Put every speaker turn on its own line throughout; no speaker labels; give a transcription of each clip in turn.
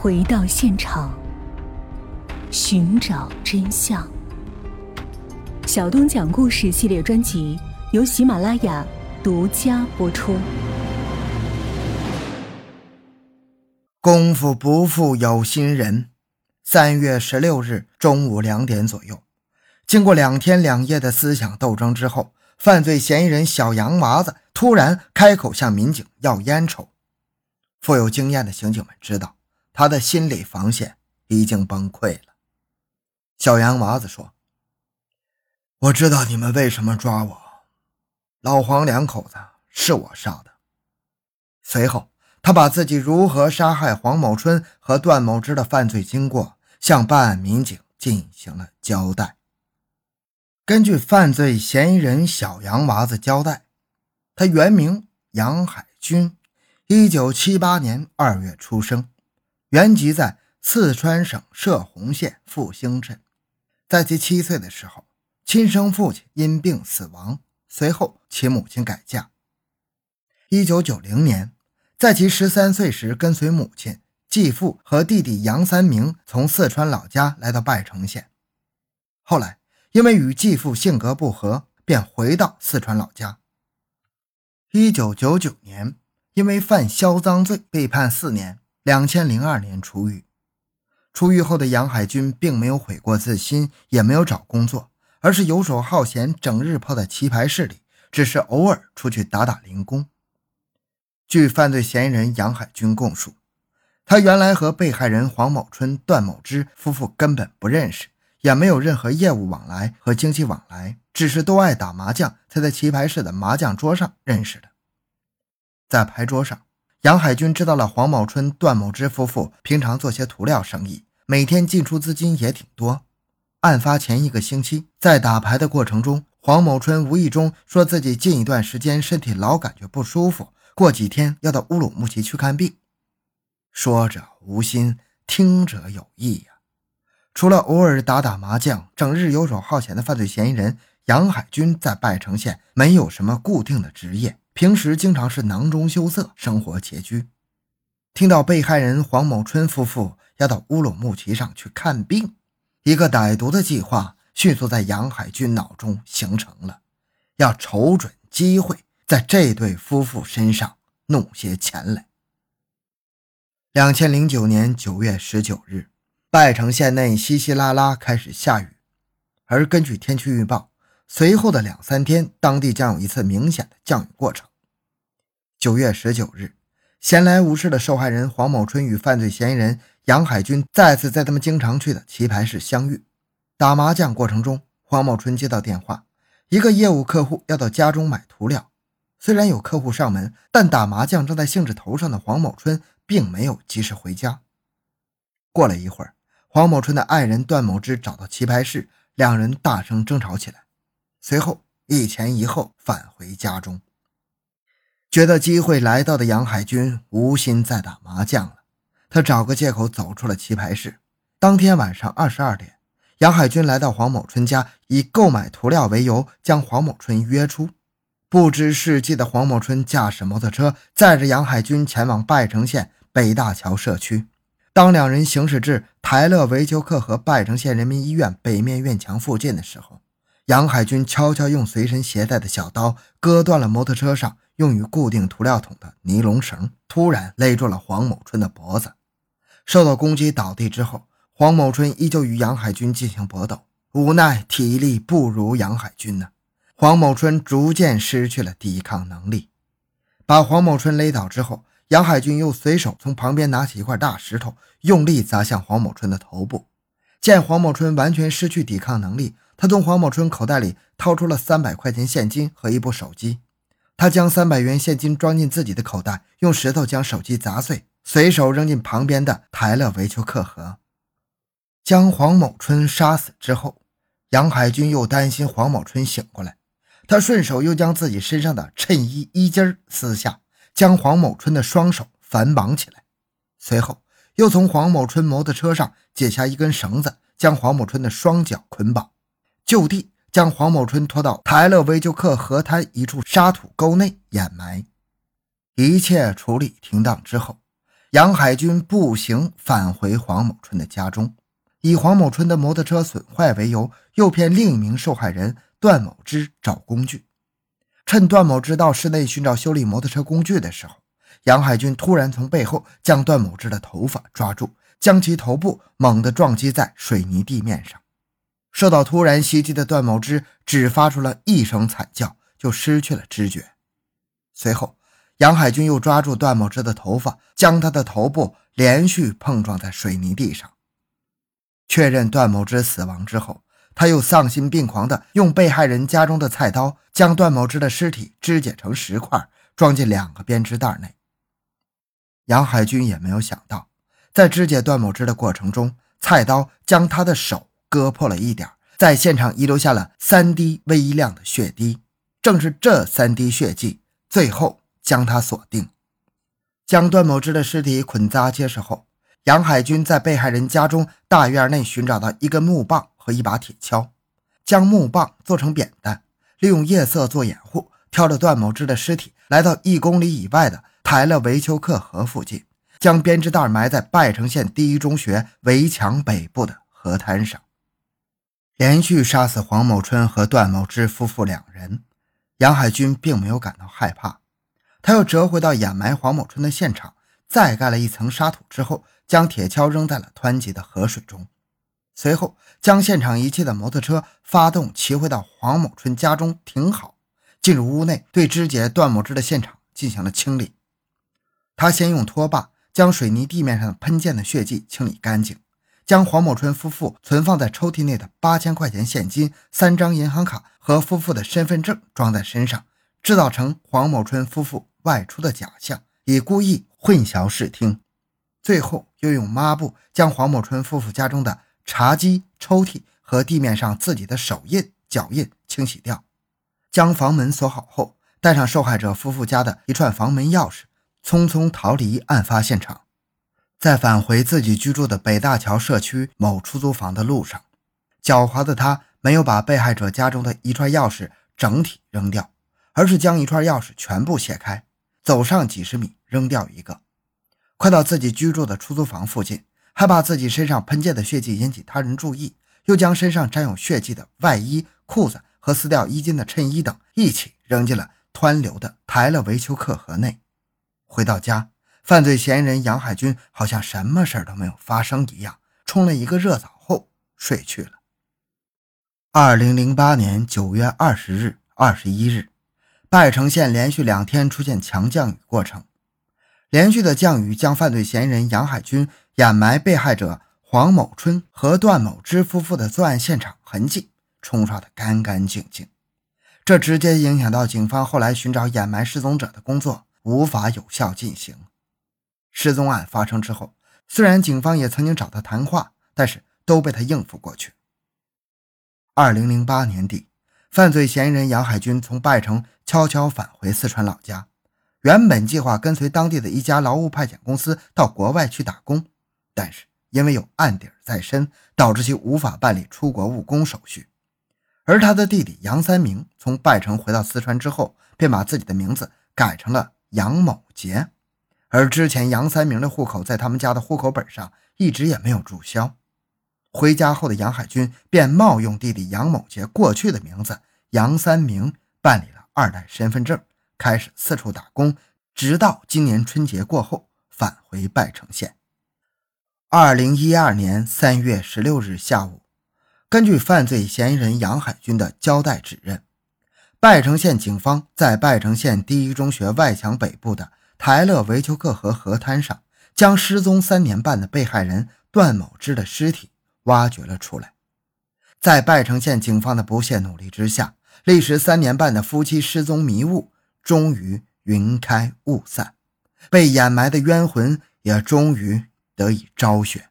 回到现场，寻找真相。小东讲故事系列专辑由喜马拉雅独家播出。
功夫不负有心人。三月十六日中午两点左右，经过两天两夜的思想斗争之后，犯罪嫌疑人小杨娃子突然开口向民警要烟抽。富有经验的刑警们知道，他的心理防线已经崩溃了。小洋娃子说：“我知道你们为什么抓我，老黄两口子是我杀的。”随后。他把自己如何杀害黄某春和段某之的犯罪经过向办案民警进行了交代。根据犯罪嫌疑人小杨娃子交代，他原名杨海军，一九七八年二月出生，原籍在四川省射洪县复兴镇。在其七岁的时候，亲生父亲因病死亡，随后其母亲改嫁。一九九零年。在其十三岁时，跟随母亲、继父和弟弟杨三明从四川老家来到拜城县。后来，因为与继父性格不合，便回到四川老家。一九九九年，因为犯销赃罪被判四年。两千零二年出狱。出狱后的杨海军并没有悔过自新，也没有找工作，而是游手好闲，整日泡在棋牌室里，只是偶尔出去打打零工。据犯罪嫌疑人杨海军供述，他原来和被害人黄某春、段某之夫妇根本不认识，也没有任何业务往来和经济往来，只是都爱打麻将，才在棋牌室的麻将桌上认识的。在牌桌上，杨海军知道了黄某春、段某之夫妇平常做些涂料生意，每天进出资金也挺多。案发前一个星期，在打牌的过程中，黄某春无意中说自己近一段时间身体老感觉不舒服。过几天要到乌鲁木齐去看病，说者无心，听者有意呀。除了偶尔打打麻将、整日游手好闲的犯罪嫌疑人杨海军，在拜城县没有什么固定的职业，平时经常是囊中羞涩，生活拮据。听到被害人黄某春夫妇要到乌鲁木齐上去看病，一个歹毒的计划迅速在杨海军脑中形成了，要瞅准机会。在这对夫妇身上弄些钱来。两千零九年九月十九日，拜城县内稀稀拉拉开始下雨，而根据天气预报，随后的两三天，当地将有一次明显的降雨过程。九月十九日，闲来无事的受害人黄某春与犯罪嫌疑人杨海军再次在他们经常去的棋牌室相遇。打麻将过程中，黄某春接到电话，一个业务客户要到家中买涂料。虽然有客户上门，但打麻将正在兴致头上的黄某春并没有及时回家。过了一会儿，黄某春的爱人段某芝找到棋牌室，两人大声争吵起来，随后一前一后返回家中。觉得机会来到的杨海军无心再打麻将了，他找个借口走出了棋牌室。当天晚上二十二点，杨海军来到黄某春家，以购买涂料为由将黄某春约出。不知事迹的黄某春驾驶摩托车载着杨海军前往拜城县北大桥社区。当两人行驶至台乐维修课和拜城县人民医院北面院墙附近的时候，杨海军悄悄用随身携带的小刀割断了摩托车上用于固定涂料桶的尼龙绳，突然勒住了黄某春的脖子。受到攻击倒地之后，黄某春依旧与杨海军进行搏斗，无奈体力不如杨海军呢。黄某春逐渐失去了抵抗能力，把黄某春勒倒之后，杨海军又随手从旁边拿起一块大石头，用力砸向黄某春的头部。见黄某春完全失去抵抗能力，他从黄某春口袋里掏出了三百块钱现金和一部手机。他将三百元现金装进自己的口袋，用石头将手机砸碎，随手扔进旁边的台乐维修课河。将黄某春杀死之后，杨海军又担心黄某春醒过来。他顺手又将自己身上的衬衣衣襟撕下，将黄某春的双手反绑起来，随后又从黄某春摩托车上解下一根绳子，将黄某春的双脚捆绑，就地将黄某春拖到台勒维就克河滩一处沙土沟内掩埋。一切处理停当之后，杨海军步行返回黄某春的家中，以黄某春的摩托车损坏为由，诱骗另一名受害人段某之找工具。趁段某之到室内寻找修理摩托车工具的时候，杨海军突然从背后将段某之的头发抓住，将其头部猛地撞击在水泥地面上。受到突然袭击的段某之只发出了一声惨叫，就失去了知觉。随后，杨海军又抓住段某之的头发，将他的头部连续碰撞在水泥地上。确认段某之死亡之后，他又丧心病狂地用被害人家中的菜刀将段某之的尸体肢解成石块，装进两个编织袋内。杨海军也没有想到，在肢解段某之的过程中，菜刀将他的手割破了一点，在现场遗留下了三滴微量的血滴。正是这三滴血迹，最后将他锁定。将段某之的尸体捆扎结实后，杨海军在被害人家中大院内寻找到一根木棒和一把铁锹，将木棒做成扁担，利用夜色做掩护，挑着段某之的尸体来到一公里以外的台勒维丘克河附近，将编织袋埋在拜城县第一中学围墙北部的河滩上，连续杀死黄某春和段某之夫妇两人。杨海军并没有感到害怕，他又折回到掩埋黄某春的现场，再盖了一层沙土之后，将铁锹扔在了湍急的河水中，随后将现场遗弃的摩托车发动，骑回到黄某春家中停好，进入屋内，对肢解段某之的现场进行了清理。他先用拖把将水泥地面上喷溅的血迹清理干净。将黄某春夫妇存放在抽屉内的八千块钱现金、三张银行卡和夫妇的身份证装在身上，制造成黄某春夫妇外出的假象，以故意混淆视听。最后又用抹布将黄某春夫妇家中的茶几、抽屉和地面上自己的手印、脚印清洗掉。将房门锁好后，带上受害者夫妇家的一串房门钥匙，匆匆逃离案发现场。在返回自己居住的北大桥社区某出租房的路上，狡猾的他没有把被害者家中的一串钥匙整体扔掉，而是将一串钥匙全部卸开，走上几十米扔掉一个。快到自己居住的出租房附近，害怕自己身上喷溅的血迹引起他人注意，又将身上沾有血迹的外衣、裤子和撕掉衣襟的衬衣等一起扔进了湍流的台勒维丘克河内。回到家。犯罪嫌疑人杨海军好像什么事都没有发生一样，冲了一个热澡后睡去了。二零零八年九月二十日、二十一日，拜城县连续两天出现强降雨过程，连续的降雨将犯罪嫌疑人杨海军掩埋被害者黄某春和段某之夫妇的作案现场痕迹冲刷得干干净净，这直接影响到警方后来寻找掩埋失踪者的工作无法有效进行。失踪案发生之后，虽然警方也曾经找他谈话，但是都被他应付过去。二零零八年底，犯罪嫌疑人杨海军从拜城悄悄返回四川老家，原本计划跟随当地的一家劳务派遣公司到国外去打工，但是因为有案底在身，导致其无法办理出国务工手续。而他的弟弟杨三明从拜城回到四川之后，便把自己的名字改成了杨某杰。而之前杨三明的户口在他们家的户口本上一直也没有注销。回家后的杨海军便冒用弟弟杨某杰过去的名字杨三明办理了二代身份证，开始四处打工，直到今年春节过后返回拜城县。二零一二年三月十六日下午，根据犯罪嫌疑人杨海军的交代指认，拜城县警方在拜城县第一中学外墙北部的。台勒维丘克河河滩上，将失踪三年半的被害人段某芝的尸体挖掘了出来。在拜城县警方的不懈努力之下，历时三年半的夫妻失踪迷雾终于云开雾散，被掩埋的冤魂也终于得以昭雪。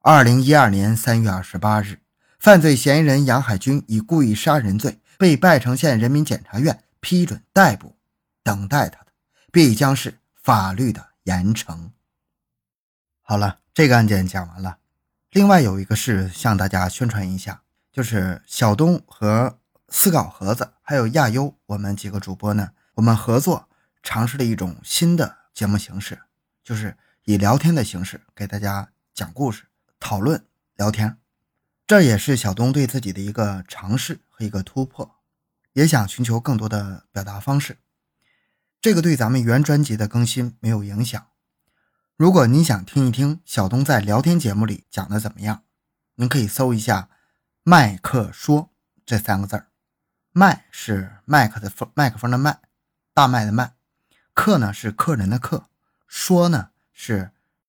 二零一二年三月二十八日，犯罪嫌疑人杨海军以故意杀人罪被拜城县人民检察院批准逮捕，等待他。必将是法律的严惩。好了，这个案件讲完了。另外有一个事向大家宣传一下，就是小东和思稿盒子还有亚优，我们几个主播呢，我们合作尝试了一种新的节目形式，就是以聊天的形式给大家讲故事、讨论、聊天。这也是小东对自己的一个尝试和一个突破，也想寻求更多的表达方式。这个对咱们原专辑的更新没有影响。如果您想听一听小东在聊天节目里讲的怎么样，您可以搜一下“麦克说”这三个字儿。麦是麦克的，麦克风的麦，大麦的麦。客呢是客人的客，说呢是